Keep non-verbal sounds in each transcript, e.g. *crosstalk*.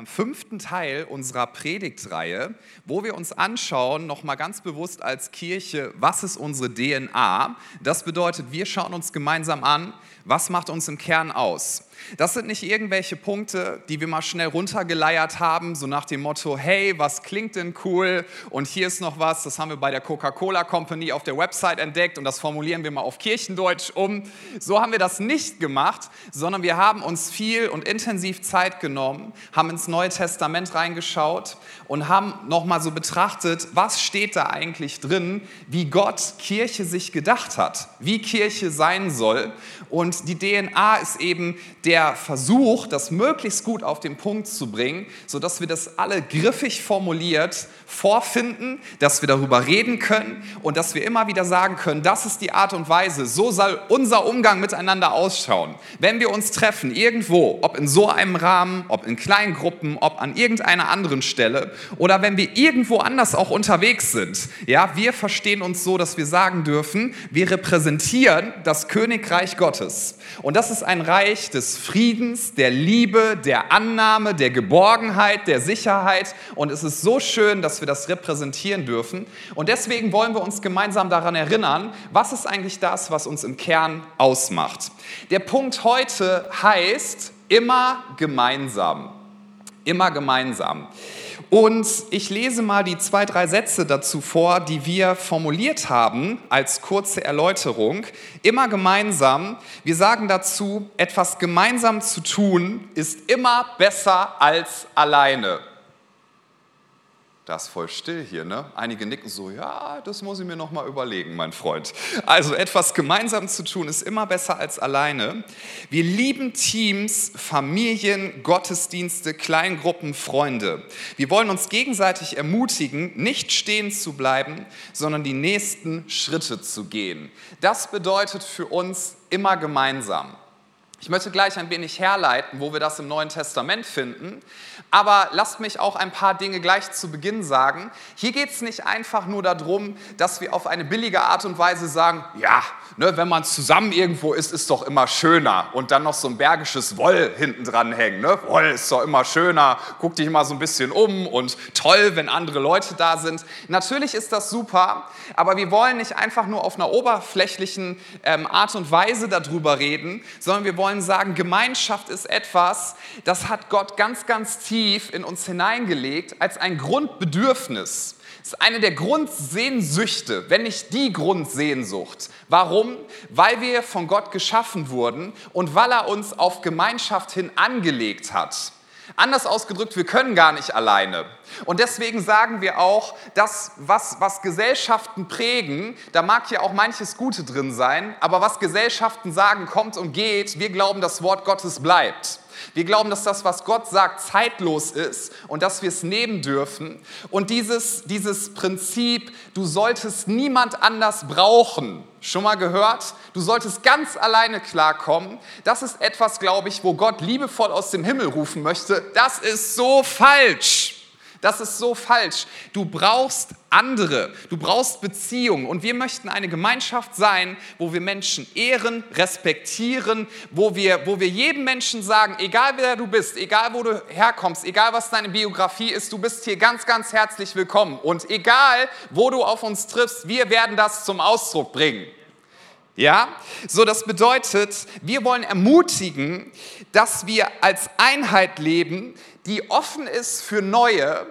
am fünften Teil unserer Predigtreihe, wo wir uns anschauen, nochmal ganz bewusst als Kirche, was ist unsere DNA? Das bedeutet, wir schauen uns gemeinsam an, was macht uns im Kern aus? Das sind nicht irgendwelche Punkte, die wir mal schnell runtergeleiert haben, so nach dem Motto, hey, was klingt denn cool? Und hier ist noch was, das haben wir bei der Coca-Cola Company auf der Website entdeckt und das formulieren wir mal auf Kirchendeutsch um. So haben wir das nicht gemacht, sondern wir haben uns viel und intensiv Zeit genommen, haben ins Neue Testament reingeschaut und haben nochmal so betrachtet, was steht da eigentlich drin, wie Gott Kirche sich gedacht hat, wie Kirche sein soll. Und die DNA ist eben der Versuch, das möglichst gut auf den Punkt zu bringen, sodass wir das alle griffig formuliert vorfinden, dass wir darüber reden können und dass wir immer wieder sagen können, das ist die Art und Weise, so soll unser Umgang miteinander ausschauen. Wenn wir uns treffen, irgendwo, ob in so einem Rahmen, ob in kleinen Gruppen, ob an irgendeiner anderen Stelle oder wenn wir irgendwo anders auch unterwegs sind, ja, wir verstehen uns so, dass wir sagen dürfen, wir repräsentieren das Königreich Gottes. Und das ist ein Reich des Friedens, der Liebe, der Annahme, der Geborgenheit, der Sicherheit. Und es ist so schön, dass wir das repräsentieren dürfen. Und deswegen wollen wir uns gemeinsam daran erinnern, was ist eigentlich das, was uns im Kern ausmacht. Der Punkt heute heißt immer gemeinsam. Immer gemeinsam. Und ich lese mal die zwei, drei Sätze dazu vor, die wir formuliert haben als kurze Erläuterung. Immer gemeinsam. Wir sagen dazu, etwas gemeinsam zu tun ist immer besser als alleine. Das ist voll still hier, ne? Einige nicken so, ja, das muss ich mir noch mal überlegen, mein Freund. Also etwas gemeinsam zu tun ist immer besser als alleine. Wir lieben Teams, Familien, Gottesdienste, Kleingruppen, Freunde. Wir wollen uns gegenseitig ermutigen, nicht stehen zu bleiben, sondern die nächsten Schritte zu gehen. Das bedeutet für uns immer gemeinsam. Ich möchte gleich ein wenig herleiten, wo wir das im Neuen Testament finden. Aber lasst mich auch ein paar Dinge gleich zu Beginn sagen. Hier geht es nicht einfach nur darum, dass wir auf eine billige Art und Weise sagen, ja, ne, wenn man zusammen irgendwo ist, ist doch immer schöner. Und dann noch so ein bergisches Woll hinten dran hängen. Ne? Woll ist doch immer schöner, guck dich mal so ein bisschen um und toll, wenn andere Leute da sind. Natürlich ist das super, aber wir wollen nicht einfach nur auf einer oberflächlichen ähm, Art und Weise darüber reden, sondern wir wollen wollen sagen, Gemeinschaft ist etwas, das hat Gott ganz, ganz tief in uns hineingelegt als ein Grundbedürfnis. Es ist eine der Grundsehnsüchte, wenn nicht die Grundsehnsucht. Warum? Weil wir von Gott geschaffen wurden und weil er uns auf Gemeinschaft hin angelegt hat. Anders ausgedrückt, wir können gar nicht alleine. Und deswegen sagen wir auch, dass was, was Gesellschaften prägen, da mag ja auch manches Gute drin sein, aber was Gesellschaften sagen, kommt und geht, wir glauben, das Wort Gottes bleibt. Wir glauben, dass das, was Gott sagt, zeitlos ist und dass wir es nehmen dürfen. Und dieses, dieses Prinzip, du solltest niemand anders brauchen, schon mal gehört? Du solltest ganz alleine klarkommen. Das ist etwas, glaube ich, wo Gott liebevoll aus dem Himmel rufen möchte. Das ist so falsch. Das ist so falsch. Du brauchst andere, du brauchst Beziehungen und wir möchten eine Gemeinschaft sein, wo wir Menschen ehren, respektieren, wo wir, wo wir jedem Menschen sagen, egal wer du bist, egal wo du herkommst, egal was deine Biografie ist, du bist hier ganz, ganz herzlich willkommen und egal wo du auf uns triffst, wir werden das zum Ausdruck bringen. Ja, so das bedeutet, wir wollen ermutigen, dass wir als Einheit leben, die offen ist für Neue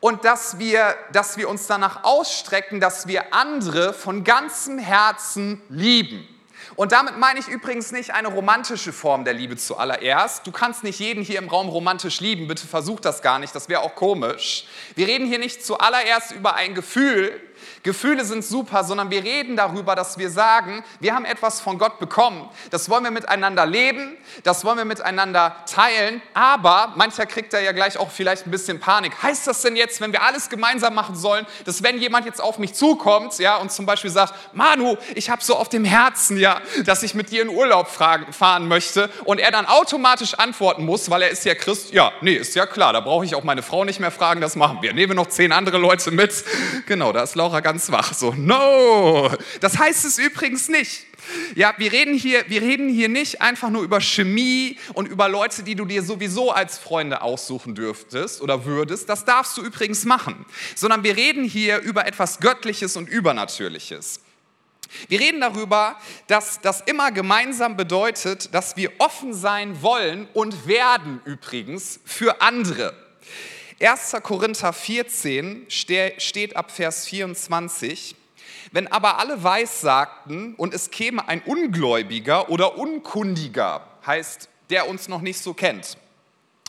und dass wir, dass wir uns danach ausstrecken, dass wir andere von ganzem Herzen lieben. Und damit meine ich übrigens nicht eine romantische Form der Liebe zuallererst. Du kannst nicht jeden hier im Raum romantisch lieben, bitte versuch das gar nicht, das wäre auch komisch. Wir reden hier nicht zuallererst über ein Gefühl, Gefühle sind super, sondern wir reden darüber, dass wir sagen, wir haben etwas von Gott bekommen. Das wollen wir miteinander leben, das wollen wir miteinander teilen, aber mancher kriegt da ja gleich auch vielleicht ein bisschen Panik. Heißt das denn jetzt, wenn wir alles gemeinsam machen sollen, dass wenn jemand jetzt auf mich zukommt, ja, und zum Beispiel sagt, Manu, ich habe so auf dem Herzen, ja, dass ich mit dir in Urlaub fahren möchte und er dann automatisch antworten muss, weil er ist ja Christ, ja, nee, ist ja klar, da brauche ich auch meine Frau nicht mehr fragen, das machen wir. Nehmen wir noch zehn andere Leute mit. Genau, da ist Laura ganz wach. So, no, das heißt es übrigens nicht. Ja, wir reden, hier, wir reden hier nicht einfach nur über Chemie und über Leute, die du dir sowieso als Freunde aussuchen dürftest oder würdest. Das darfst du übrigens machen. Sondern wir reden hier über etwas Göttliches und Übernatürliches. Wir reden darüber, dass das immer gemeinsam bedeutet, dass wir offen sein wollen und werden übrigens für andere. 1. Korinther 14 steht ab Vers 24. Wenn aber alle weissagten und es käme ein Ungläubiger oder Unkundiger, heißt der uns noch nicht so kennt,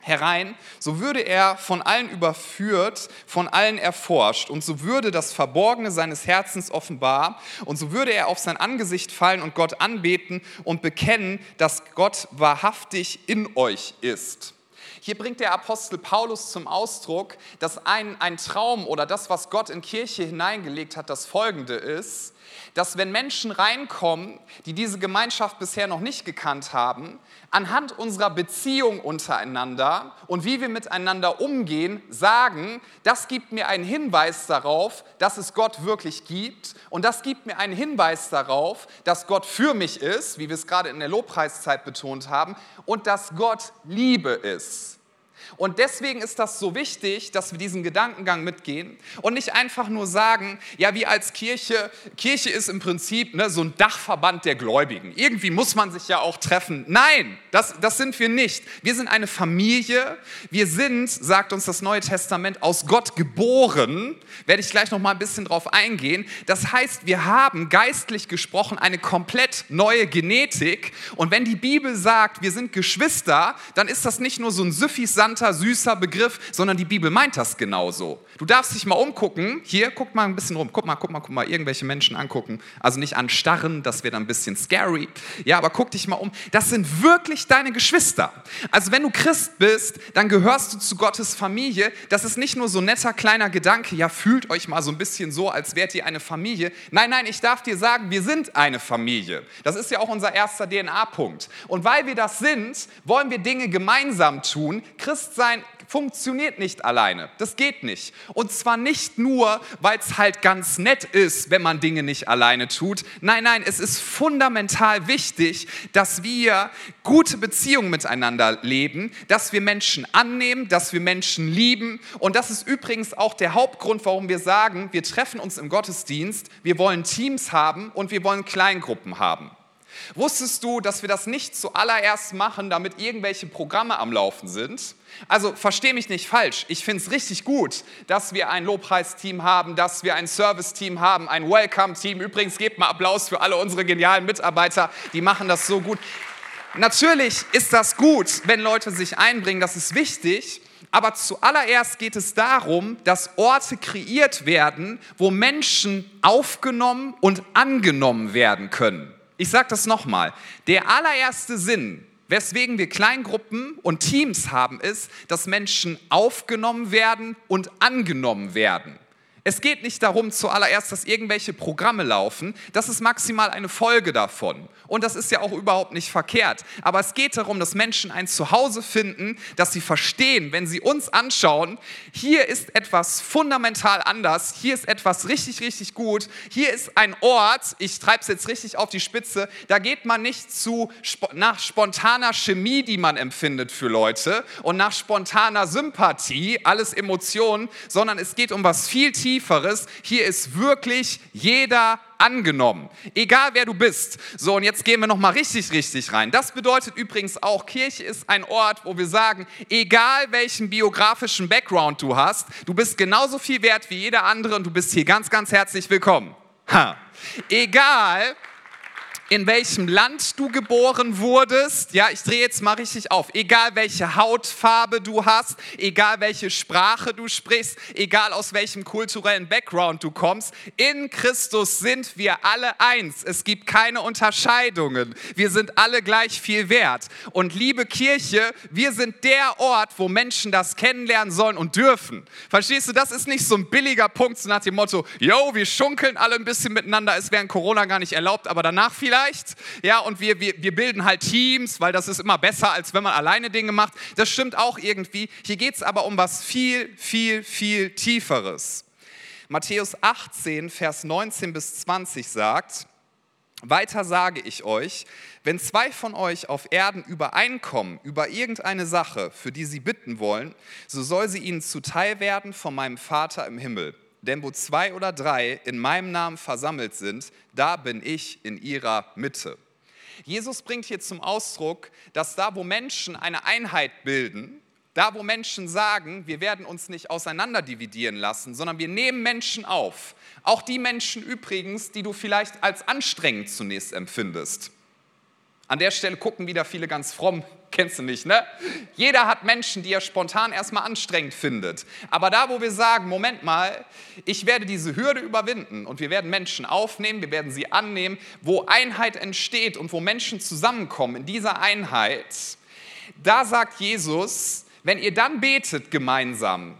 herein, so würde er von allen überführt, von allen erforscht und so würde das Verborgene seines Herzens offenbar und so würde er auf sein Angesicht fallen und Gott anbeten und bekennen, dass Gott wahrhaftig in euch ist. Hier bringt der Apostel Paulus zum Ausdruck, dass ein, ein Traum oder das, was Gott in Kirche hineingelegt hat, das folgende ist, dass wenn Menschen reinkommen, die diese Gemeinschaft bisher noch nicht gekannt haben, anhand unserer Beziehung untereinander und wie wir miteinander umgehen, sagen, das gibt mir einen Hinweis darauf, dass es Gott wirklich gibt und das gibt mir einen Hinweis darauf, dass Gott für mich ist, wie wir es gerade in der Lobpreiszeit betont haben, und dass Gott Liebe ist. Und deswegen ist das so wichtig, dass wir diesen Gedankengang mitgehen und nicht einfach nur sagen, ja, wie als Kirche, Kirche ist im Prinzip ne, so ein Dachverband der Gläubigen. Irgendwie muss man sich ja auch treffen. Nein, das, das sind wir nicht. Wir sind eine Familie. Wir sind, sagt uns das Neue Testament, aus Gott geboren. Werde ich gleich noch mal ein bisschen drauf eingehen. Das heißt, wir haben geistlich gesprochen eine komplett neue Genetik. Und wenn die Bibel sagt, wir sind Geschwister, dann ist das nicht nur so ein süffisant interessanter, süßer Begriff, sondern die Bibel meint das genauso. Du darfst dich mal umgucken. Hier, guck mal ein bisschen rum. Guck mal, guck mal, guck mal, irgendwelche Menschen angucken. Also nicht anstarren, das wäre dann ein bisschen scary. Ja, aber guck dich mal um. Das sind wirklich deine Geschwister. Also wenn du Christ bist, dann gehörst du zu Gottes Familie. Das ist nicht nur so ein netter kleiner Gedanke, ja, fühlt euch mal so ein bisschen so, als wärt ihr eine Familie. Nein, nein, ich darf dir sagen, wir sind eine Familie. Das ist ja auch unser erster DNA-Punkt. Und weil wir das sind, wollen wir Dinge gemeinsam tun. Christsein funktioniert nicht alleine. Das geht nicht. Und zwar nicht nur, weil es halt ganz nett ist, wenn man Dinge nicht alleine tut. Nein, nein, es ist fundamental wichtig, dass wir gute Beziehungen miteinander leben, dass wir Menschen annehmen, dass wir Menschen lieben. Und das ist übrigens auch der Hauptgrund, warum wir sagen, wir treffen uns im Gottesdienst, wir wollen Teams haben und wir wollen Kleingruppen haben. Wusstest du, dass wir das nicht zuallererst machen, damit irgendwelche Programme am Laufen sind? Also verstehe mich nicht falsch. Ich finde es richtig gut, dass wir ein Lobpreisteam haben, dass wir ein Serviceteam haben, ein Welcome-Team. Übrigens gebt mal Applaus für alle unsere genialen Mitarbeiter, die machen das so gut. Natürlich ist das gut, wenn Leute sich einbringen, das ist wichtig. Aber zuallererst geht es darum, dass Orte kreiert werden, wo Menschen aufgenommen und angenommen werden können. Ich sage das nochmal. Der allererste Sinn, weswegen wir Kleingruppen und Teams haben, ist, dass Menschen aufgenommen werden und angenommen werden. Es geht nicht darum zuallererst, dass irgendwelche Programme laufen. Das ist maximal eine Folge davon. Und das ist ja auch überhaupt nicht verkehrt. Aber es geht darum, dass Menschen ein Zuhause finden, dass sie verstehen, wenn sie uns anschauen, hier ist etwas fundamental anders, hier ist etwas richtig, richtig gut, hier ist ein Ort, ich treibe es jetzt richtig auf die Spitze, da geht man nicht zu, nach spontaner Chemie, die man empfindet für Leute und nach spontaner Sympathie, alles Emotionen, sondern es geht um was viel tiefer Tieferes. Hier ist wirklich jeder angenommen, egal wer du bist. So, und jetzt gehen wir noch mal richtig, richtig rein. Das bedeutet übrigens auch, Kirche ist ein Ort, wo wir sagen, egal welchen biografischen Background du hast, du bist genauso viel wert wie jeder andere und du bist hier ganz, ganz herzlich willkommen. Ha. Egal, in welchem Land du geboren wurdest. Ja, ich drehe jetzt mal richtig auf. Egal welche Hautfarbe du hast, egal welche Sprache du sprichst, egal aus welchem kulturellen Background du kommst, in Christus sind wir alle eins. Es gibt keine Unterscheidungen. Wir sind alle gleich viel wert. Und liebe Kirche, wir sind der Ort, wo Menschen das kennenlernen sollen und dürfen. Verstehst du, das ist nicht so ein billiger Punkt so nach dem Motto, yo, wir schunkeln alle ein bisschen miteinander, es wäre in Corona gar nicht erlaubt, aber danach vielleicht vielleicht. Ja, und wir, wir, wir bilden halt Teams, weil das ist immer besser, als wenn man alleine Dinge macht. Das stimmt auch irgendwie. Hier geht es aber um was viel, viel, viel Tieferes. Matthäus 18, Vers 19 bis 20 sagt, weiter sage ich euch, wenn zwei von euch auf Erden übereinkommen über irgendeine Sache, für die sie bitten wollen, so soll sie ihnen zuteil werden von meinem Vater im Himmel. Denn wo zwei oder drei in meinem Namen versammelt sind, da bin ich in ihrer Mitte. Jesus bringt hier zum Ausdruck, dass da, wo Menschen eine Einheit bilden, da, wo Menschen sagen, wir werden uns nicht auseinanderdividieren lassen, sondern wir nehmen Menschen auf. Auch die Menschen übrigens, die du vielleicht als anstrengend zunächst empfindest. An der Stelle gucken wieder viele ganz fromm, kennst du nicht, ne? Jeder hat Menschen, die er spontan erstmal anstrengend findet. Aber da, wo wir sagen, Moment mal, ich werde diese Hürde überwinden und wir werden Menschen aufnehmen, wir werden sie annehmen, wo Einheit entsteht und wo Menschen zusammenkommen in dieser Einheit, da sagt Jesus, wenn ihr dann betet gemeinsam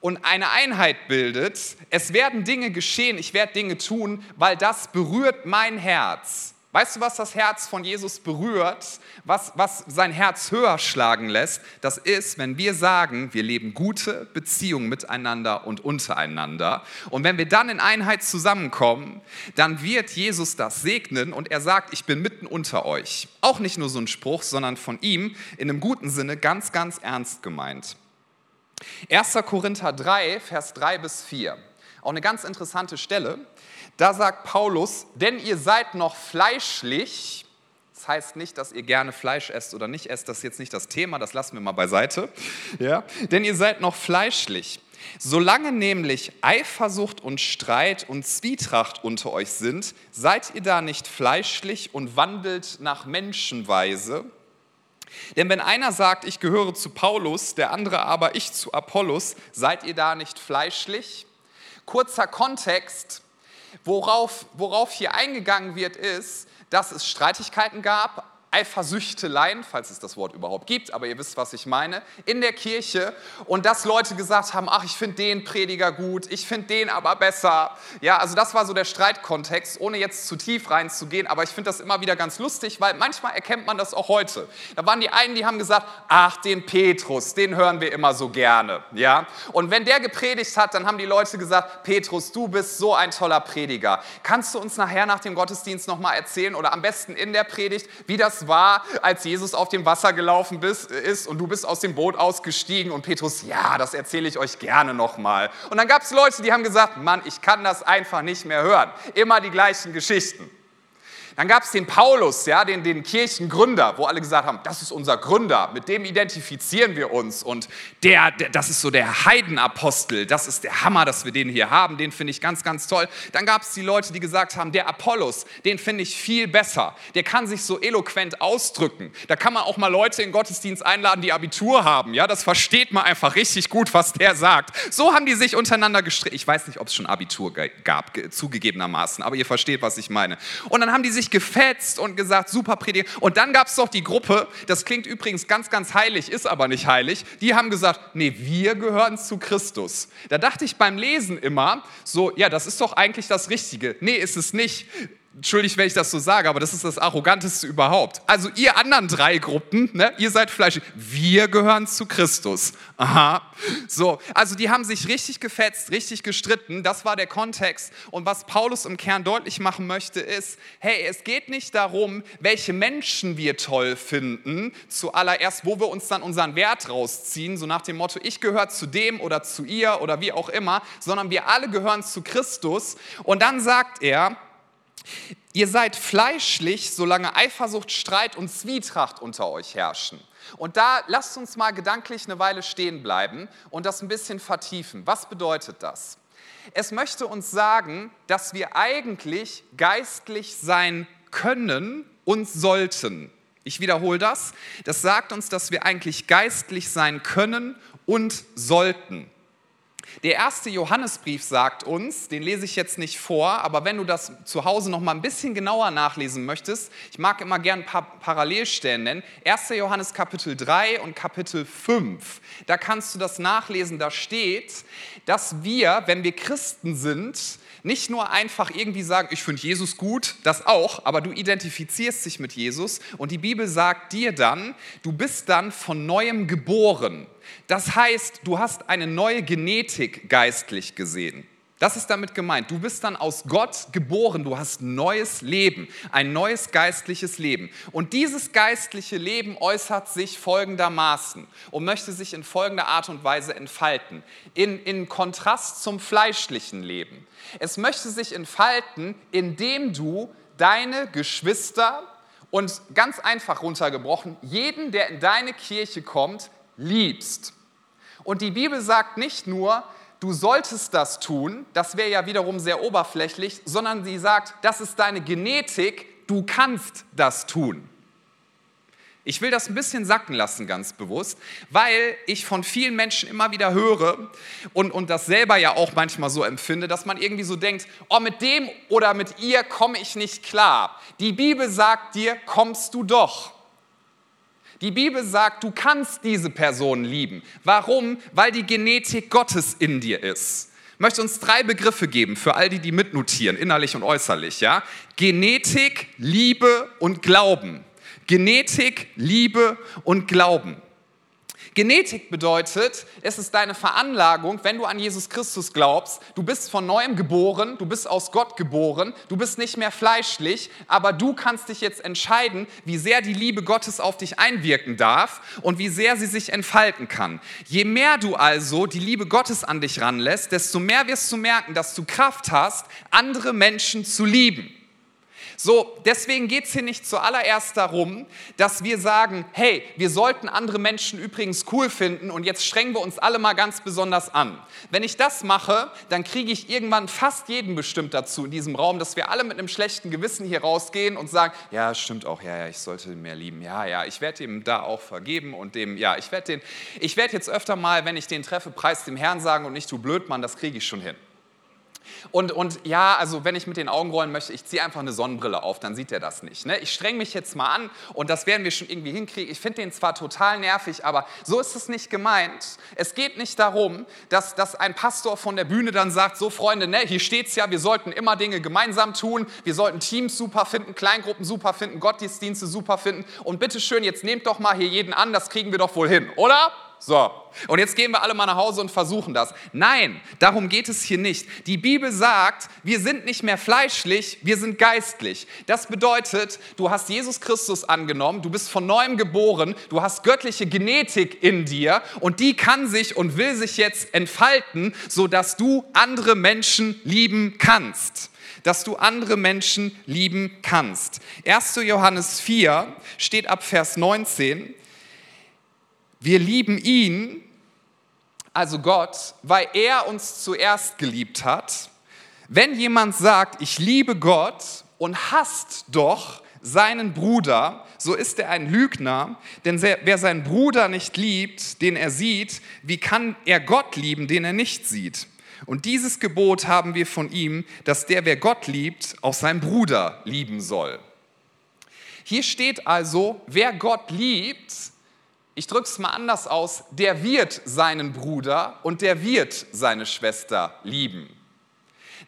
und eine Einheit bildet, es werden Dinge geschehen, ich werde Dinge tun, weil das berührt mein Herz. Weißt du, was das Herz von Jesus berührt, was, was sein Herz höher schlagen lässt? Das ist, wenn wir sagen, wir leben gute Beziehungen miteinander und untereinander. Und wenn wir dann in Einheit zusammenkommen, dann wird Jesus das segnen und er sagt, ich bin mitten unter euch. Auch nicht nur so ein Spruch, sondern von ihm in einem guten Sinne ganz, ganz ernst gemeint. 1. Korinther 3, Vers 3 bis 4. Auch eine ganz interessante Stelle. Da sagt Paulus, denn ihr seid noch fleischlich. Das heißt nicht, dass ihr gerne Fleisch esst oder nicht esst, das ist jetzt nicht das Thema, das lassen wir mal beiseite. Ja? Denn ihr seid noch fleischlich. Solange nämlich Eifersucht und Streit und Zwietracht unter euch sind, seid ihr da nicht fleischlich und wandelt nach Menschenweise. Denn wenn einer sagt, ich gehöre zu Paulus, der andere aber ich zu Apollos, seid ihr da nicht fleischlich? Kurzer Kontext, Worauf, worauf hier eingegangen wird, ist, dass es Streitigkeiten gab, Eifersüchteleien, falls es das Wort überhaupt gibt, aber ihr wisst, was ich meine, in der Kirche und dass Leute gesagt haben, ach, ich finde den Prediger gut, ich finde den aber besser. Ja, also das war so der Streitkontext, ohne jetzt zu tief reinzugehen, aber ich finde das immer wieder ganz lustig, weil manchmal erkennt man das auch heute. Da waren die einen, die haben gesagt, ach, den Petrus, den hören wir immer so gerne, ja? Und wenn der gepredigt hat, dann haben die Leute gesagt, Petrus, du bist so ein toller Prediger. Kannst du uns nachher nach dem Gottesdienst noch mal erzählen oder am besten in der Predigt, wie das war, als Jesus auf dem Wasser gelaufen ist und du bist aus dem Boot ausgestiegen und Petrus, ja, das erzähle ich euch gerne nochmal. Und dann gab es Leute, die haben gesagt, Mann, ich kann das einfach nicht mehr hören. Immer die gleichen Geschichten. Dann gab es den Paulus, ja, den, den Kirchengründer, wo alle gesagt haben, das ist unser Gründer, mit dem identifizieren wir uns. Und der, der, das ist so der Heidenapostel, das ist der Hammer, dass wir den hier haben, den finde ich ganz, ganz toll. Dann gab es die Leute, die gesagt haben, der Apollos, den finde ich viel besser. Der kann sich so eloquent ausdrücken. Da kann man auch mal Leute in Gottesdienst einladen, die Abitur haben. Ja, das versteht man einfach richtig gut, was der sagt. So haben die sich untereinander gestritten. Ich weiß nicht, ob es schon Abitur gab, zugegebenermaßen, aber ihr versteht, was ich meine. Und dann haben die sich sich gefetzt und gesagt, super Prediger. Und dann gab es doch die Gruppe, das klingt übrigens ganz, ganz heilig, ist aber nicht heilig, die haben gesagt, nee, wir gehören zu Christus. Da dachte ich beim Lesen immer so, ja, das ist doch eigentlich das Richtige. Nee, ist es nicht. Entschuldigt, wenn ich das so sage, aber das ist das Arroganteste überhaupt. Also ihr anderen drei Gruppen, ne, ihr seid Fleisch, wir gehören zu Christus. Aha. So, also die haben sich richtig gefetzt, richtig gestritten. Das war der Kontext. Und was Paulus im Kern deutlich machen möchte, ist, hey, es geht nicht darum, welche Menschen wir toll finden, zuallererst, wo wir uns dann unseren Wert rausziehen, so nach dem Motto, ich gehöre zu dem oder zu ihr oder wie auch immer, sondern wir alle gehören zu Christus. Und dann sagt er, Ihr seid fleischlich, solange Eifersucht, Streit und Zwietracht unter euch herrschen. Und da lasst uns mal gedanklich eine Weile stehen bleiben und das ein bisschen vertiefen. Was bedeutet das? Es möchte uns sagen, dass wir eigentlich geistlich sein können und sollten. Ich wiederhole das. Das sagt uns, dass wir eigentlich geistlich sein können und sollten. Der erste Johannesbrief sagt uns, den lese ich jetzt nicht vor, aber wenn du das zu Hause noch mal ein bisschen genauer nachlesen möchtest, ich mag immer gern ein paar Parallelstellen nennen. 1. Johannes Kapitel 3 und Kapitel 5. Da kannst du das nachlesen, da steht, dass wir, wenn wir Christen sind, nicht nur einfach irgendwie sagen, ich finde Jesus gut, das auch, aber du identifizierst dich mit Jesus und die Bibel sagt dir dann, du bist dann von neuem geboren. Das heißt, du hast eine neue Genetik geistlich gesehen. Das ist damit gemeint. Du bist dann aus Gott geboren, du hast neues Leben, ein neues geistliches Leben. Und dieses geistliche Leben äußert sich folgendermaßen und möchte sich in folgender Art und Weise entfalten. In, in Kontrast zum fleischlichen Leben. Es möchte sich entfalten, indem du deine Geschwister und ganz einfach runtergebrochen, jeden, der in deine Kirche kommt, liebst. Und die Bibel sagt nicht nur, du solltest das tun, das wäre ja wiederum sehr oberflächlich, sondern sie sagt, das ist deine Genetik, du kannst das tun. Ich will das ein bisschen sacken lassen, ganz bewusst, weil ich von vielen Menschen immer wieder höre und, und das selber ja auch manchmal so empfinde, dass man irgendwie so denkt, oh, mit dem oder mit ihr komme ich nicht klar. Die Bibel sagt dir, kommst du doch. Die Bibel sagt, du kannst diese Person lieben. Warum? Weil die Genetik Gottes in dir ist. Ich möchte uns drei Begriffe geben für all die, die mitnotieren, innerlich und äußerlich. Ja? Genetik, Liebe und Glauben. Genetik, Liebe und Glauben. Genetik bedeutet, es ist deine Veranlagung, wenn du an Jesus Christus glaubst, du bist von neuem geboren, du bist aus Gott geboren, du bist nicht mehr fleischlich, aber du kannst dich jetzt entscheiden, wie sehr die Liebe Gottes auf dich einwirken darf und wie sehr sie sich entfalten kann. Je mehr du also die Liebe Gottes an dich ranlässt, desto mehr wirst du merken, dass du Kraft hast, andere Menschen zu lieben. So, deswegen geht es hier nicht zuallererst darum, dass wir sagen, hey, wir sollten andere Menschen übrigens cool finden und jetzt strengen wir uns alle mal ganz besonders an. Wenn ich das mache, dann kriege ich irgendwann fast jeden bestimmt dazu in diesem Raum, dass wir alle mit einem schlechten Gewissen hier rausgehen und sagen, ja, stimmt auch, ja, ja, ich sollte ihn mehr lieben, ja, ja, ich werde ihm da auch vergeben und dem, ja, ich werde den, ich werde jetzt öfter mal, wenn ich den treffe, Preis dem Herrn sagen und nicht du Blödmann, das kriege ich schon hin. Und, und ja, also wenn ich mit den Augen rollen möchte, ich ziehe einfach eine Sonnenbrille auf, dann sieht er das nicht. Ne? Ich streng mich jetzt mal an und das werden wir schon irgendwie hinkriegen. Ich finde den zwar total nervig, aber so ist es nicht gemeint. Es geht nicht darum, dass, dass ein Pastor von der Bühne dann sagt, so Freunde, ne, hier es ja, wir sollten immer Dinge gemeinsam tun, wir sollten Teams super finden, Kleingruppen super finden, Gottesdienste super finden und bitteschön, jetzt nehmt doch mal hier jeden an, das kriegen wir doch wohl hin, oder? So, und jetzt gehen wir alle mal nach Hause und versuchen das. Nein, darum geht es hier nicht. Die Bibel sagt, wir sind nicht mehr fleischlich, wir sind geistlich. Das bedeutet, du hast Jesus Christus angenommen, du bist von neuem geboren, du hast göttliche Genetik in dir und die kann sich und will sich jetzt entfalten, sodass du andere Menschen lieben kannst dass du andere Menschen lieben kannst. 1. Johannes 4 steht ab Vers 19. Wir lieben ihn, also Gott, weil er uns zuerst geliebt hat. Wenn jemand sagt, ich liebe Gott und hasst doch seinen Bruder, so ist er ein Lügner, denn wer seinen Bruder nicht liebt, den er sieht, wie kann er Gott lieben, den er nicht sieht? Und dieses Gebot haben wir von ihm, dass der, wer Gott liebt, auch seinen Bruder lieben soll. Hier steht also, wer Gott liebt, ich drücke es mal anders aus, der wird seinen Bruder und der wird seine Schwester lieben.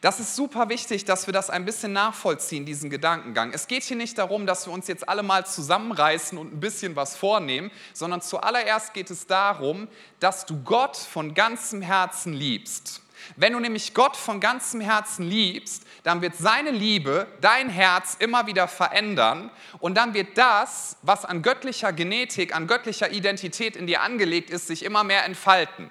Das ist super wichtig, dass wir das ein bisschen nachvollziehen, diesen Gedankengang. Es geht hier nicht darum, dass wir uns jetzt alle mal zusammenreißen und ein bisschen was vornehmen, sondern zuallererst geht es darum, dass du Gott von ganzem Herzen liebst. Wenn du nämlich Gott von ganzem Herzen liebst, dann wird seine Liebe dein Herz immer wieder verändern und dann wird das, was an göttlicher Genetik, an göttlicher Identität in dir angelegt ist, sich immer mehr entfalten.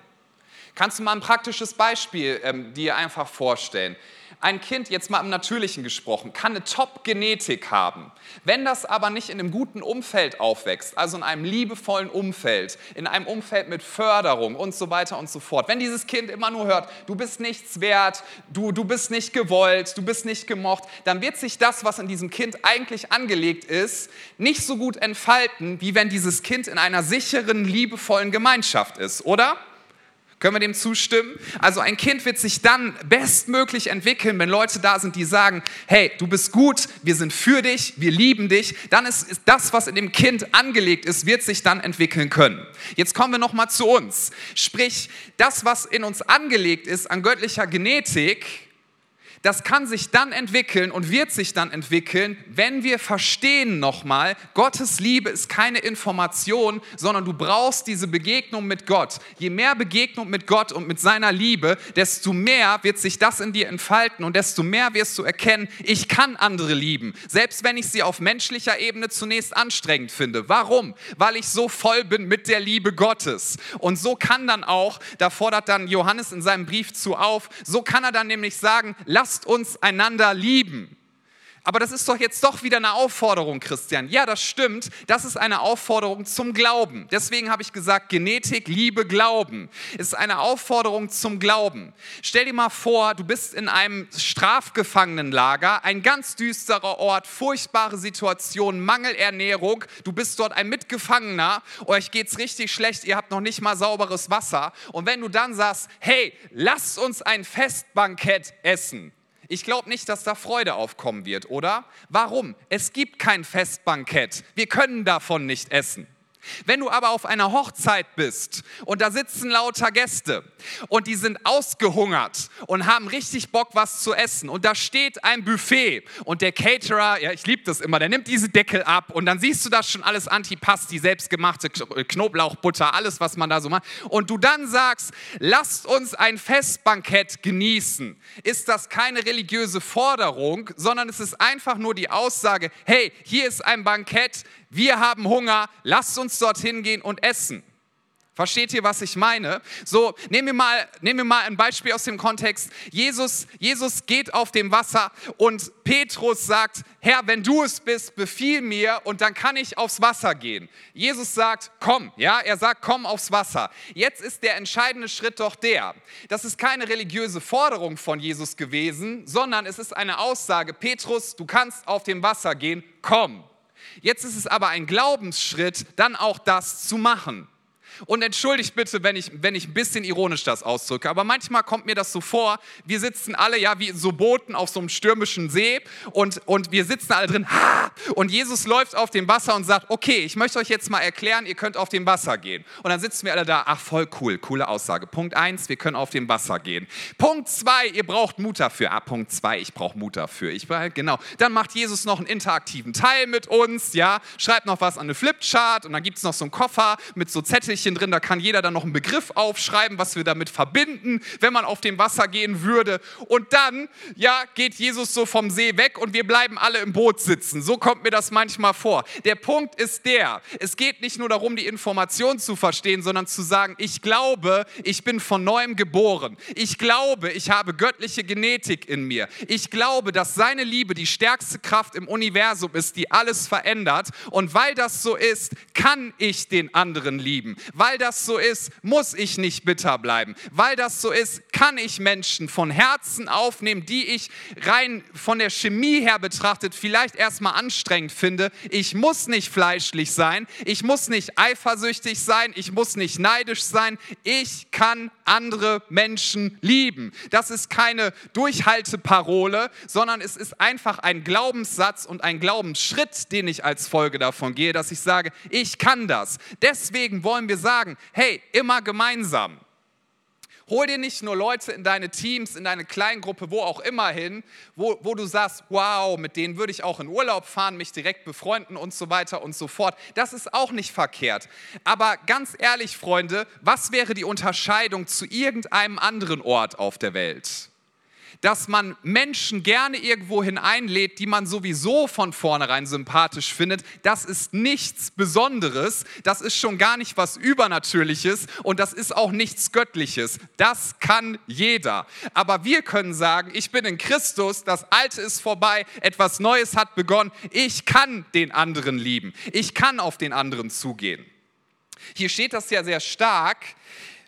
Kannst du mal ein praktisches Beispiel ähm, dir einfach vorstellen? Ein Kind, jetzt mal im Natürlichen gesprochen, kann eine Top-Genetik haben. Wenn das aber nicht in einem guten Umfeld aufwächst, also in einem liebevollen Umfeld, in einem Umfeld mit Förderung und so weiter und so fort, wenn dieses Kind immer nur hört, du bist nichts wert, du, du bist nicht gewollt, du bist nicht gemocht, dann wird sich das, was in diesem Kind eigentlich angelegt ist, nicht so gut entfalten, wie wenn dieses Kind in einer sicheren, liebevollen Gemeinschaft ist, oder? Können wir dem zustimmen? Also ein Kind wird sich dann bestmöglich entwickeln, wenn Leute da sind, die sagen, hey, du bist gut, wir sind für dich, wir lieben dich. Dann ist, ist das, was in dem Kind angelegt ist, wird sich dann entwickeln können. Jetzt kommen wir nochmal zu uns. Sprich, das, was in uns angelegt ist an göttlicher Genetik, das kann sich dann entwickeln und wird sich dann entwickeln, wenn wir verstehen nochmal, Gottes Liebe ist keine Information, sondern du brauchst diese Begegnung mit Gott. Je mehr Begegnung mit Gott und mit seiner Liebe, desto mehr wird sich das in dir entfalten und desto mehr wirst du erkennen, ich kann andere lieben, selbst wenn ich sie auf menschlicher Ebene zunächst anstrengend finde. Warum? Weil ich so voll bin mit der Liebe Gottes. Und so kann dann auch, da fordert dann Johannes in seinem Brief zu auf, so kann er dann nämlich sagen, lass lasst uns einander lieben. Aber das ist doch jetzt doch wieder eine Aufforderung, Christian. Ja, das stimmt. Das ist eine Aufforderung zum Glauben. Deswegen habe ich gesagt, Genetik, Liebe, Glauben ist eine Aufforderung zum Glauben. Stell dir mal vor, du bist in einem Strafgefangenenlager, ein ganz düsterer Ort, furchtbare Situation, Mangelernährung. Du bist dort ein Mitgefangener, euch geht's richtig schlecht, ihr habt noch nicht mal sauberes Wasser. Und wenn du dann sagst, hey, lasst uns ein Festbankett essen, ich glaube nicht, dass da Freude aufkommen wird, oder? Warum? Es gibt kein Festbankett. Wir können davon nicht essen. Wenn du aber auf einer Hochzeit bist und da sitzen lauter Gäste und die sind ausgehungert und haben richtig Bock, was zu essen und da steht ein Buffet und der Caterer, ja, ich liebe das immer, der nimmt diese Deckel ab und dann siehst du das schon alles Antipasti, selbstgemachte Knoblauchbutter, alles, was man da so macht. Und du dann sagst, lasst uns ein Festbankett genießen, ist das keine religiöse Forderung, sondern es ist einfach nur die Aussage, hey, hier ist ein Bankett, wir haben Hunger, lasst uns dorthin gehen und essen. Versteht ihr, was ich meine? So, nehmen wir mal, nehmen wir mal ein Beispiel aus dem Kontext. Jesus, Jesus geht auf dem Wasser und Petrus sagt, Herr, wenn du es bist, befiehl mir und dann kann ich aufs Wasser gehen. Jesus sagt, komm, ja, er sagt, komm aufs Wasser. Jetzt ist der entscheidende Schritt doch der. Das ist keine religiöse Forderung von Jesus gewesen, sondern es ist eine Aussage, Petrus, du kannst auf dem Wasser gehen, komm. Jetzt ist es aber ein Glaubensschritt, dann auch das zu machen. Und entschuldigt bitte, wenn ich, wenn ich ein bisschen ironisch das ausdrücke, aber manchmal kommt mir das so vor, wir sitzen alle ja wie so Booten auf so einem stürmischen See und, und wir sitzen alle drin, und Jesus läuft auf dem Wasser und sagt, okay, ich möchte euch jetzt mal erklären, ihr könnt auf dem Wasser gehen. Und dann sitzen wir alle da, ach voll cool, coole Aussage. Punkt eins, wir können auf dem Wasser gehen. Punkt zwei, ihr braucht Mut dafür. Ah, Punkt zwei, ich brauche Mut dafür. Ich genau. Dann macht Jesus noch einen interaktiven Teil mit uns, ja, schreibt noch was an eine Flipchart und dann gibt es noch so einen Koffer mit so Zettelchen Zettelchen drin, da kann jeder dann noch einen Begriff aufschreiben, was wir damit verbinden, wenn man auf dem Wasser gehen würde. Und dann, ja, geht Jesus so vom See weg und wir bleiben alle im Boot sitzen. So kommt mir das manchmal vor. Der Punkt ist der, es geht nicht nur darum, die Information zu verstehen, sondern zu sagen, ich glaube, ich bin von neuem geboren. Ich glaube, ich habe göttliche Genetik in mir. Ich glaube, dass seine Liebe die stärkste Kraft im Universum ist, die alles verändert. Und weil das so ist, kann ich den anderen lieben. Weil das so ist, muss ich nicht bitter bleiben. Weil das so ist, kann ich Menschen von Herzen aufnehmen, die ich rein von der Chemie her betrachtet vielleicht erstmal anstrengend finde. Ich muss nicht fleischlich sein. Ich muss nicht eifersüchtig sein. Ich muss nicht neidisch sein. Ich kann andere Menschen lieben. Das ist keine Durchhalteparole, sondern es ist einfach ein Glaubenssatz und ein Glaubensschritt, den ich als Folge davon gehe, dass ich sage, ich kann das. Deswegen wollen wir sagen, hey, immer gemeinsam. Hol dir nicht nur Leute in deine Teams, in deine Kleingruppe, wo auch immer hin, wo, wo du sagst, wow, mit denen würde ich auch in Urlaub fahren, mich direkt befreunden und so weiter und so fort. Das ist auch nicht verkehrt. Aber ganz ehrlich, Freunde, was wäre die Unterscheidung zu irgendeinem anderen Ort auf der Welt? Dass man Menschen gerne irgendwo hineinlädt, die man sowieso von vornherein sympathisch findet, das ist nichts Besonderes, das ist schon gar nicht was Übernatürliches und das ist auch nichts Göttliches. Das kann jeder. Aber wir können sagen, ich bin in Christus, das Alte ist vorbei, etwas Neues hat begonnen, ich kann den anderen lieben, ich kann auf den anderen zugehen. Hier steht das ja sehr stark,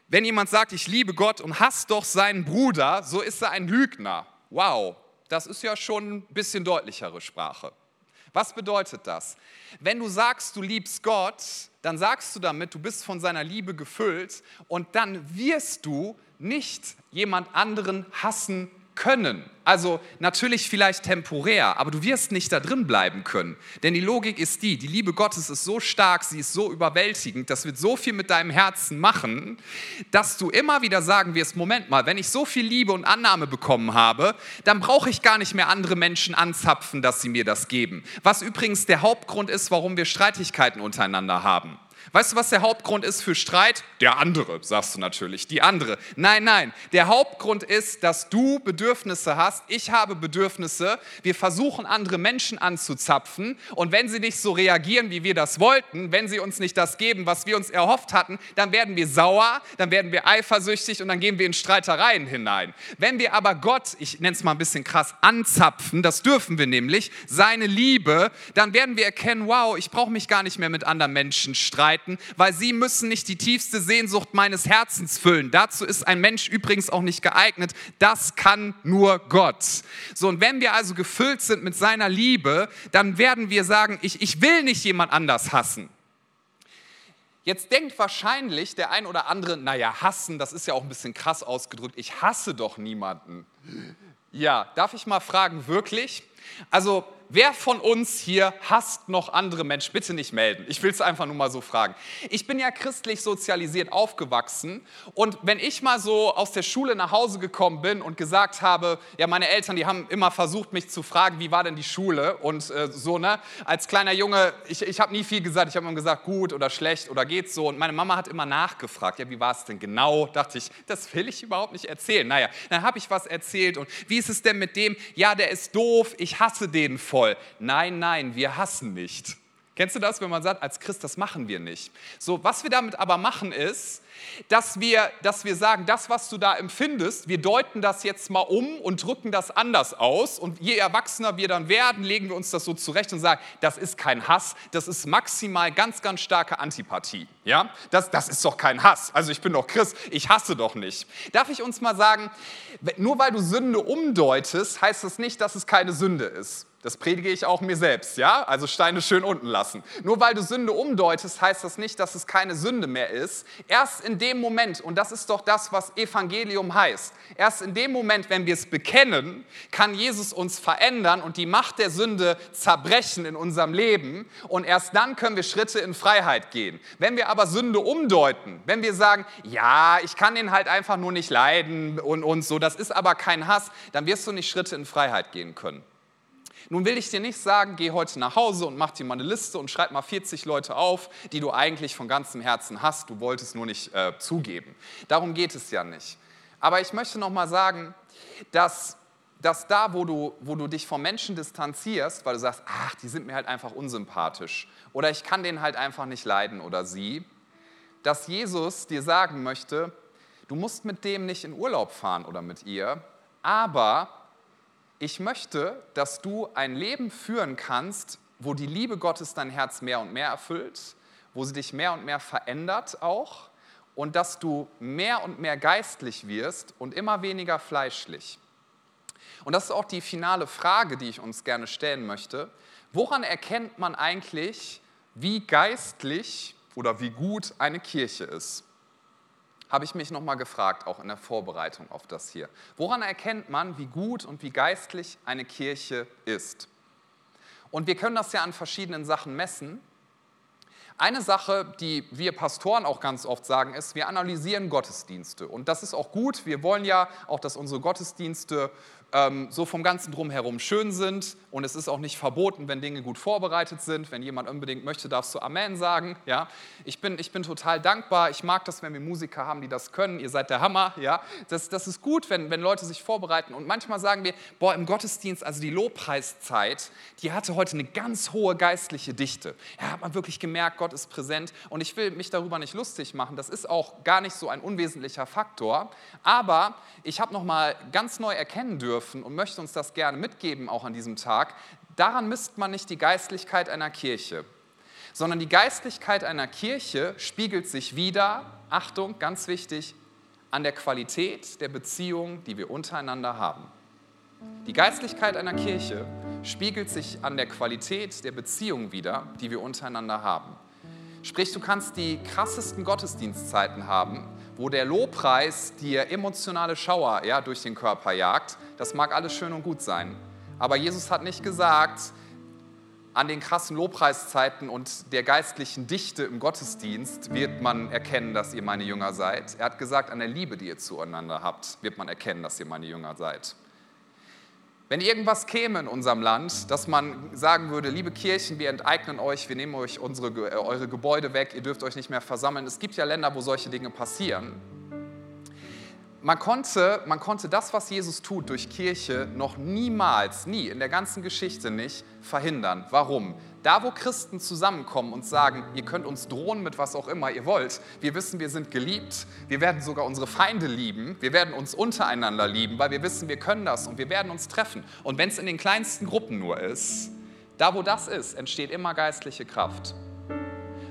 wenn jemand sagt, ich liebe Gott und hasst doch seinen Bruder, so ist er ein Lügner. Wow, das ist ja schon ein bisschen deutlichere Sprache. Was bedeutet das? Wenn du sagst, du liebst Gott, dann sagst du damit, du bist von seiner Liebe gefüllt und dann wirst du nicht jemand anderen hassen können. Also natürlich vielleicht temporär, aber du wirst nicht da drin bleiben können. Denn die Logik ist die, die Liebe Gottes ist so stark, sie ist so überwältigend, das wird so viel mit deinem Herzen machen, dass du immer wieder sagen wirst, Moment mal, wenn ich so viel Liebe und Annahme bekommen habe, dann brauche ich gar nicht mehr andere Menschen anzapfen, dass sie mir das geben. Was übrigens der Hauptgrund ist, warum wir Streitigkeiten untereinander haben. Weißt du, was der Hauptgrund ist für Streit? Der andere, sagst du natürlich, die andere. Nein, nein, der Hauptgrund ist, dass du Bedürfnisse hast, ich habe Bedürfnisse, wir versuchen andere Menschen anzuzapfen und wenn sie nicht so reagieren, wie wir das wollten, wenn sie uns nicht das geben, was wir uns erhofft hatten, dann werden wir sauer, dann werden wir eifersüchtig und dann gehen wir in Streitereien hinein. Wenn wir aber Gott, ich nenne es mal ein bisschen krass, anzapfen, das dürfen wir nämlich, seine Liebe, dann werden wir erkennen, wow, ich brauche mich gar nicht mehr mit anderen Menschen streiten streiten, weil sie müssen nicht die tiefste Sehnsucht meines Herzens füllen. Dazu ist ein Mensch übrigens auch nicht geeignet. Das kann nur Gott. So, und wenn wir also gefüllt sind mit seiner Liebe, dann werden wir sagen, ich, ich will nicht jemand anders hassen. Jetzt denkt wahrscheinlich der ein oder andere, naja, hassen, das ist ja auch ein bisschen krass ausgedrückt, ich hasse doch niemanden. Ja, darf ich mal fragen, wirklich? Also wer von uns hier hasst noch andere Menschen? Bitte nicht melden. Ich will es einfach nur mal so fragen. Ich bin ja christlich sozialisiert aufgewachsen und wenn ich mal so aus der Schule nach Hause gekommen bin und gesagt habe, ja, meine Eltern, die haben immer versucht, mich zu fragen, wie war denn die Schule und äh, so, ne? Als kleiner Junge, ich, ich habe nie viel gesagt. Ich habe immer gesagt, gut oder schlecht oder geht's so. Und meine Mama hat immer nachgefragt, ja, wie war es denn genau? Dachte ich, das will ich überhaupt nicht erzählen. Naja, dann habe ich was erzählt und wie ist es denn mit dem? Ja, der ist doof, ich hasse den voll voll. Nein, nein, wir hassen nicht. Kennst du das, wenn man sagt, als Christ, das machen wir nicht? So, was wir damit aber machen ist, dass wir, dass wir sagen, das, was du da empfindest, wir deuten das jetzt mal um und drücken das anders aus. Und je erwachsener wir dann werden, legen wir uns das so zurecht und sagen, das ist kein Hass, das ist maximal ganz, ganz starke Antipathie. Ja? Das, das ist doch kein Hass. Also ich bin doch Christ, ich hasse doch nicht. Darf ich uns mal sagen, nur weil du Sünde umdeutest, heißt das nicht, dass es keine Sünde ist. Das predige ich auch mir selbst, ja? Also Steine schön unten lassen. Nur weil du Sünde umdeutest, heißt das nicht, dass es keine Sünde mehr ist. Erst in dem Moment, und das ist doch das, was Evangelium heißt, erst in dem Moment, wenn wir es bekennen, kann Jesus uns verändern und die Macht der Sünde zerbrechen in unserem Leben. Und erst dann können wir Schritte in Freiheit gehen. Wenn wir aber Sünde umdeuten, wenn wir sagen, ja, ich kann den halt einfach nur nicht leiden und, und so, das ist aber kein Hass, dann wirst du nicht Schritte in Freiheit gehen können. Nun will ich dir nicht sagen, geh heute nach Hause und mach dir mal eine Liste und schreib mal 40 Leute auf, die du eigentlich von ganzem Herzen hast. Du wolltest nur nicht äh, zugeben. Darum geht es ja nicht. Aber ich möchte noch mal sagen, dass, dass da, wo du, wo du dich vom Menschen distanzierst, weil du sagst, ach, die sind mir halt einfach unsympathisch oder ich kann den halt einfach nicht leiden oder sie, dass Jesus dir sagen möchte, du musst mit dem nicht in Urlaub fahren oder mit ihr, aber ich möchte, dass du ein Leben führen kannst, wo die Liebe Gottes dein Herz mehr und mehr erfüllt, wo sie dich mehr und mehr verändert auch und dass du mehr und mehr geistlich wirst und immer weniger fleischlich. Und das ist auch die finale Frage, die ich uns gerne stellen möchte. Woran erkennt man eigentlich, wie geistlich oder wie gut eine Kirche ist? Habe ich mich nochmal gefragt, auch in der Vorbereitung auf das hier. Woran erkennt man, wie gut und wie geistlich eine Kirche ist? Und wir können das ja an verschiedenen Sachen messen. Eine Sache, die wir Pastoren auch ganz oft sagen, ist, wir analysieren Gottesdienste. Und das ist auch gut. Wir wollen ja auch, dass unsere Gottesdienste ähm, so vom ganzen Drumherum schön sind und es ist auch nicht verboten, wenn Dinge gut vorbereitet sind. Wenn jemand unbedingt möchte, darfst du Amen sagen. Ja? Ich, bin, ich bin total dankbar. Ich mag das, wenn wir Musiker haben, die das können. Ihr seid der Hammer. Ja? Das, das ist gut, wenn, wenn Leute sich vorbereiten. Und manchmal sagen wir, boah, im Gottesdienst, also die Lobpreiszeit, die hatte heute eine ganz hohe geistliche Dichte. Ja, hat man wirklich gemerkt, Gott ist präsent. Und ich will mich darüber nicht lustig machen. Das ist auch gar nicht so ein unwesentlicher Faktor. Aber ich habe noch mal ganz neu erkennen dürfen, dürfen und möchte uns das gerne mitgeben, auch an diesem Tag, daran misst man nicht die Geistlichkeit einer Kirche, sondern die Geistlichkeit einer Kirche spiegelt sich wieder, Achtung, ganz wichtig, an der Qualität der Beziehung, die wir untereinander haben. Die Geistlichkeit einer Kirche spiegelt sich an der Qualität der Beziehung wider, die wir untereinander haben. Sprich, du kannst die krassesten Gottesdienstzeiten haben, wo der Lobpreis dir emotionale Schauer ja, durch den Körper jagt. Das mag alles schön und gut sein. Aber Jesus hat nicht gesagt, an den krassen Lobpreiszeiten und der geistlichen Dichte im Gottesdienst wird man erkennen, dass ihr meine Jünger seid. Er hat gesagt, an der Liebe, die ihr zueinander habt, wird man erkennen, dass ihr meine Jünger seid. Wenn irgendwas käme in unserem Land, dass man sagen würde, liebe Kirchen, wir enteignen euch, wir nehmen euch unsere, äh, eure Gebäude weg, ihr dürft euch nicht mehr versammeln. Es gibt ja Länder, wo solche Dinge passieren man konnte, man konnte das, was Jesus tut durch Kirche, noch niemals, nie, in der ganzen Geschichte nicht verhindern. Warum? Da, wo Christen zusammenkommen und sagen, ihr könnt uns drohen mit was auch immer ihr wollt, wir wissen, wir sind geliebt, wir werden sogar unsere Feinde lieben, wir werden uns untereinander lieben, weil wir wissen, wir können das und wir werden uns treffen. Und wenn es in den kleinsten Gruppen nur ist, da, wo das ist, entsteht immer geistliche Kraft.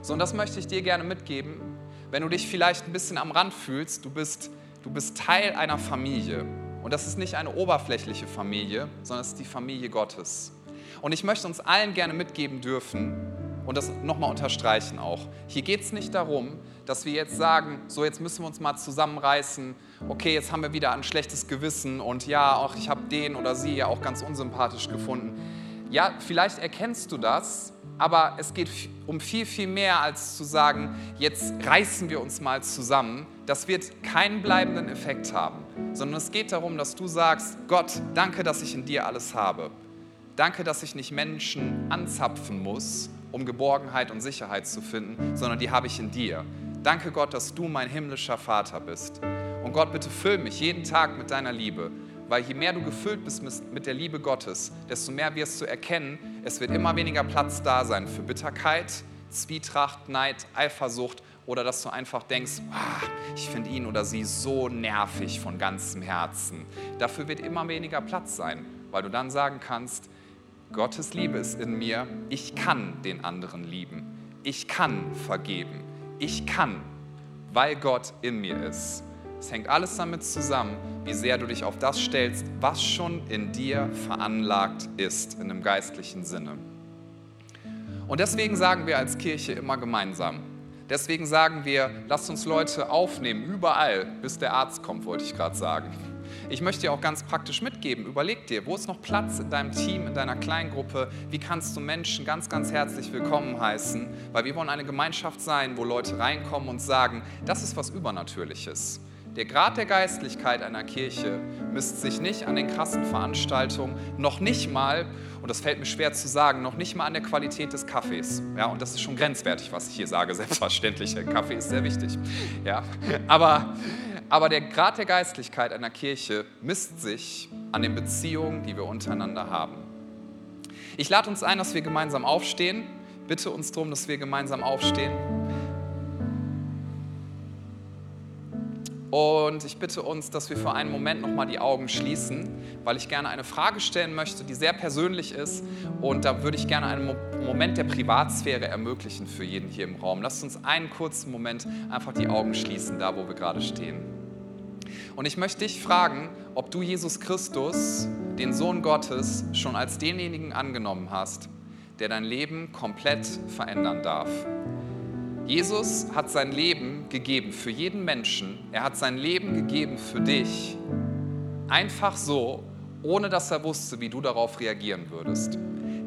So, und das möchte ich dir gerne mitgeben, wenn du dich vielleicht ein bisschen am Rand fühlst, du bist Du bist Teil einer Familie. Und das ist nicht eine oberflächliche Familie, sondern es ist die Familie Gottes. Und ich möchte uns allen gerne mitgeben dürfen und das nochmal unterstreichen auch. Hier geht es nicht darum, dass wir jetzt sagen, so jetzt müssen wir uns mal zusammenreißen, okay, jetzt haben wir wieder ein schlechtes Gewissen und ja, auch ich habe den oder sie ja auch ganz unsympathisch gefunden. Ja, vielleicht erkennst du das, aber es geht um viel, viel mehr als zu sagen, jetzt reißen wir uns mal zusammen. Das wird keinen bleibenden Effekt haben, sondern es geht darum, dass du sagst, Gott, danke, dass ich in dir alles habe. Danke, dass ich nicht Menschen anzapfen muss, um Geborgenheit und Sicherheit zu finden, sondern die habe ich in dir. Danke Gott, dass du mein himmlischer Vater bist. Und Gott, bitte füll mich jeden Tag mit deiner Liebe. Weil je mehr du gefüllt bist mit der Liebe Gottes, desto mehr wirst du erkennen, es wird immer weniger Platz da sein für Bitterkeit, Zwietracht, Neid, Eifersucht oder dass du einfach denkst, ah, ich finde ihn oder sie so nervig von ganzem Herzen. Dafür wird immer weniger Platz sein, weil du dann sagen kannst, Gottes Liebe ist in mir, ich kann den anderen lieben, ich kann vergeben, ich kann, weil Gott in mir ist. Es hängt alles damit zusammen, wie sehr du dich auf das stellst, was schon in dir veranlagt ist, in einem geistlichen Sinne. Und deswegen sagen wir als Kirche immer gemeinsam. Deswegen sagen wir, lasst uns Leute aufnehmen, überall, bis der Arzt kommt, wollte ich gerade sagen. Ich möchte dir auch ganz praktisch mitgeben, überleg dir, wo ist noch Platz in deinem Team, in deiner Kleingruppe, wie kannst du Menschen ganz, ganz herzlich willkommen heißen, weil wir wollen eine Gemeinschaft sein, wo Leute reinkommen und sagen, das ist was Übernatürliches. Der Grad der Geistlichkeit einer Kirche misst sich nicht an den krassen Veranstaltungen, noch nicht mal, und das fällt mir schwer zu sagen, noch nicht mal an der Qualität des Kaffees. Ja, und das ist schon grenzwertig, was ich hier sage, *laughs* selbstverständlich. Der Kaffee ist sehr wichtig. Ja, aber, aber der Grad der Geistlichkeit einer Kirche misst sich an den Beziehungen, die wir untereinander haben. Ich lade uns ein, dass wir gemeinsam aufstehen. Bitte uns darum, dass wir gemeinsam aufstehen. Und ich bitte uns, dass wir für einen Moment nochmal die Augen schließen, weil ich gerne eine Frage stellen möchte, die sehr persönlich ist. Und da würde ich gerne einen Moment der Privatsphäre ermöglichen für jeden hier im Raum. Lasst uns einen kurzen Moment einfach die Augen schließen, da wo wir gerade stehen. Und ich möchte dich fragen, ob du Jesus Christus, den Sohn Gottes, schon als denjenigen angenommen hast, der dein Leben komplett verändern darf. Jesus hat sein Leben gegeben für jeden Menschen. Er hat sein Leben gegeben für dich. Einfach so, ohne dass er wusste, wie du darauf reagieren würdest.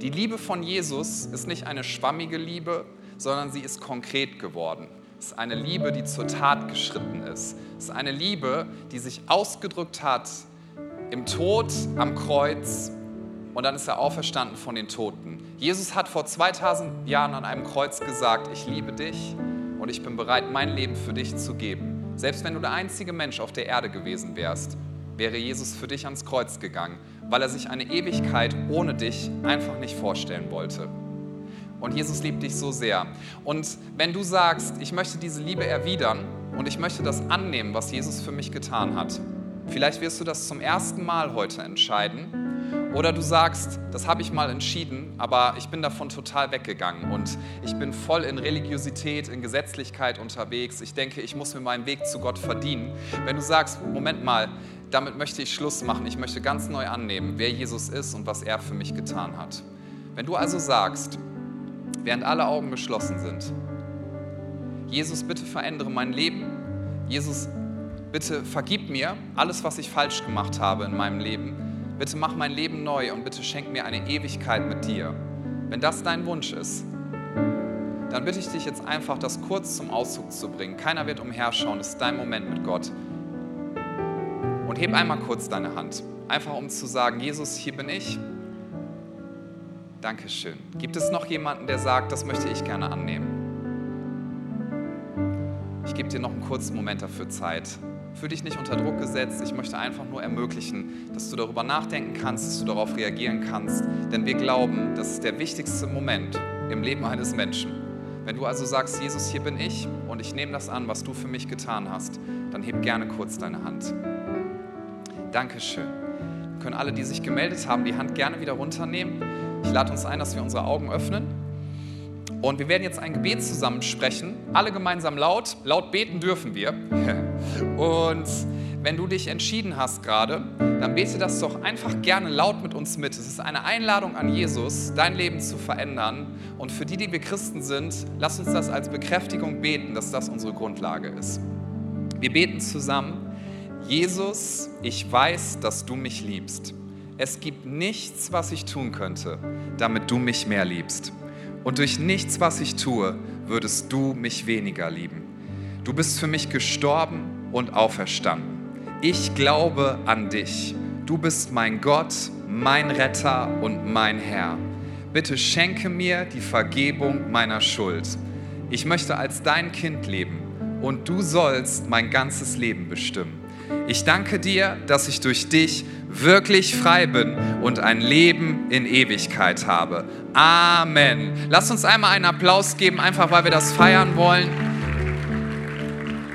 Die Liebe von Jesus ist nicht eine schwammige Liebe, sondern sie ist konkret geworden. Es ist eine Liebe, die zur Tat geschritten ist. Es ist eine Liebe, die sich ausgedrückt hat im Tod am Kreuz und dann ist er auferstanden von den Toten. Jesus hat vor 2000 Jahren an einem Kreuz gesagt, ich liebe dich und ich bin bereit, mein Leben für dich zu geben. Selbst wenn du der einzige Mensch auf der Erde gewesen wärst, wäre Jesus für dich ans Kreuz gegangen, weil er sich eine Ewigkeit ohne dich einfach nicht vorstellen wollte. Und Jesus liebt dich so sehr. Und wenn du sagst, ich möchte diese Liebe erwidern und ich möchte das annehmen, was Jesus für mich getan hat, vielleicht wirst du das zum ersten Mal heute entscheiden oder du sagst, das habe ich mal entschieden, aber ich bin davon total weggegangen und ich bin voll in Religiosität, in Gesetzlichkeit unterwegs. Ich denke, ich muss mir meinen Weg zu Gott verdienen. Wenn du sagst, Moment mal, damit möchte ich Schluss machen. Ich möchte ganz neu annehmen, wer Jesus ist und was er für mich getan hat. Wenn du also sagst, während alle Augen geschlossen sind, Jesus, bitte verändere mein Leben. Jesus, bitte vergib mir alles, was ich falsch gemacht habe in meinem Leben. Bitte mach mein Leben neu und bitte schenk mir eine Ewigkeit mit dir. Wenn das dein Wunsch ist, dann bitte ich dich jetzt einfach, das kurz zum Ausdruck zu bringen. Keiner wird umherschauen, das ist dein Moment mit Gott. Und heb einmal kurz deine Hand, einfach um zu sagen, Jesus, hier bin ich. Dankeschön. Gibt es noch jemanden, der sagt, das möchte ich gerne annehmen? Ich gebe dir noch einen kurzen Moment dafür Zeit. Fühl dich nicht unter Druck gesetzt. Ich möchte einfach nur ermöglichen, dass du darüber nachdenken kannst, dass du darauf reagieren kannst. Denn wir glauben, das ist der wichtigste Moment im Leben eines Menschen. Wenn du also sagst, Jesus, hier bin ich und ich nehme das an, was du für mich getan hast, dann heb gerne kurz deine Hand. Dankeschön. Wir können alle, die sich gemeldet haben, die Hand gerne wieder runternehmen. Ich lade uns ein, dass wir unsere Augen öffnen. Und wir werden jetzt ein Gebet zusammen sprechen, alle gemeinsam laut. Laut beten dürfen wir. *laughs* Und wenn du dich entschieden hast gerade, dann bete das doch einfach gerne laut mit uns mit. Es ist eine Einladung an Jesus, dein Leben zu verändern. Und für die, die wir Christen sind, lass uns das als Bekräftigung beten, dass das unsere Grundlage ist. Wir beten zusammen. Jesus, ich weiß, dass du mich liebst. Es gibt nichts, was ich tun könnte, damit du mich mehr liebst. Und durch nichts, was ich tue, würdest du mich weniger lieben. Du bist für mich gestorben und auferstanden. Ich glaube an dich. Du bist mein Gott, mein Retter und mein Herr. Bitte schenke mir die Vergebung meiner Schuld. Ich möchte als dein Kind leben und du sollst mein ganzes Leben bestimmen. Ich danke dir, dass ich durch dich wirklich frei bin und ein Leben in Ewigkeit habe. Amen. Lass uns einmal einen Applaus geben, einfach weil wir das feiern wollen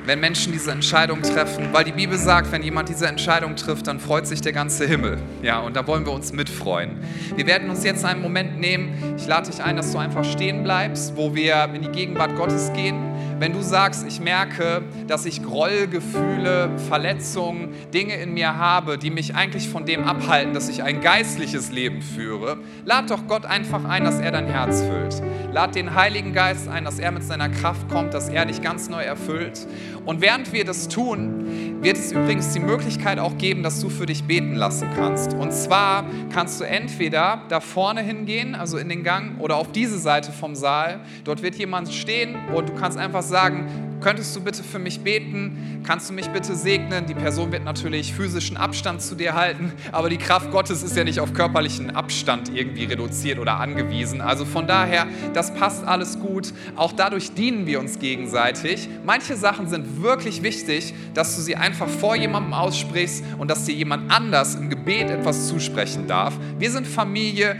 wenn Menschen diese Entscheidung treffen, weil die Bibel sagt, wenn jemand diese Entscheidung trifft, dann freut sich der ganze Himmel. Ja, und da wollen wir uns mitfreuen. Wir werden uns jetzt einen Moment nehmen. Ich lade dich ein, dass du einfach stehen bleibst, wo wir in die Gegenwart Gottes gehen. Wenn du sagst, ich merke, dass ich Grollgefühle, Verletzungen, Dinge in mir habe, die mich eigentlich von dem abhalten, dass ich ein geistliches Leben führe, lad doch Gott einfach ein, dass er dein Herz füllt. Lad den Heiligen Geist ein, dass er mit seiner Kraft kommt, dass er dich ganz neu erfüllt. Und während wir das tun, wird es übrigens die Möglichkeit auch geben, dass du für dich beten lassen kannst. Und zwar kannst du entweder da vorne hingehen, also in den Gang, oder auf diese Seite vom Saal. Dort wird jemand stehen und du kannst einfach sagen, könntest du bitte für mich beten? Kannst du mich bitte segnen? Die Person wird natürlich physischen Abstand zu dir halten, aber die Kraft Gottes ist ja nicht auf körperlichen Abstand irgendwie reduziert oder angewiesen. Also von daher, das passt alles gut. Auch dadurch dienen wir uns gegenseitig. Manche Sachen sind wirklich wichtig, dass du sie einfach vor jemandem aussprichst und dass dir jemand anders im Gebet etwas zusprechen darf. Wir sind Familie,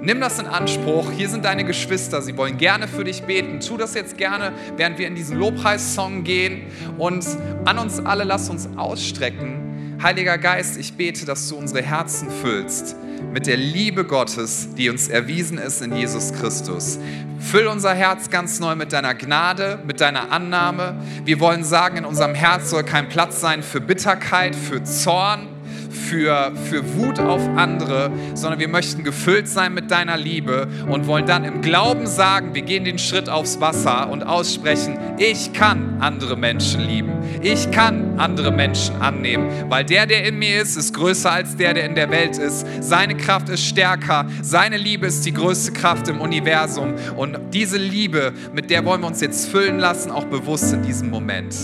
Nimm das in Anspruch. Hier sind deine Geschwister. Sie wollen gerne für dich beten. Tu das jetzt gerne, während wir in diesen Lobpreissong gehen. Und an uns alle lass uns ausstrecken. Heiliger Geist, ich bete, dass du unsere Herzen füllst mit der Liebe Gottes, die uns erwiesen ist in Jesus Christus. Füll unser Herz ganz neu mit deiner Gnade, mit deiner Annahme. Wir wollen sagen, in unserem Herz soll kein Platz sein für Bitterkeit, für Zorn, für, für Wut auf andere, sondern wir möchten gefüllt sein mit deiner Liebe und wollen dann im Glauben sagen, wir gehen den Schritt aufs Wasser und aussprechen, ich kann andere Menschen lieben. Ich kann andere Menschen annehmen, weil der, der in mir ist, ist größer als der, der in der Welt ist. Seine Kraft ist stärker. Seine Liebe ist die größte Kraft im Universum. Und diese Liebe, mit der wollen wir uns jetzt füllen lassen, auch bewusst in diesem Moment.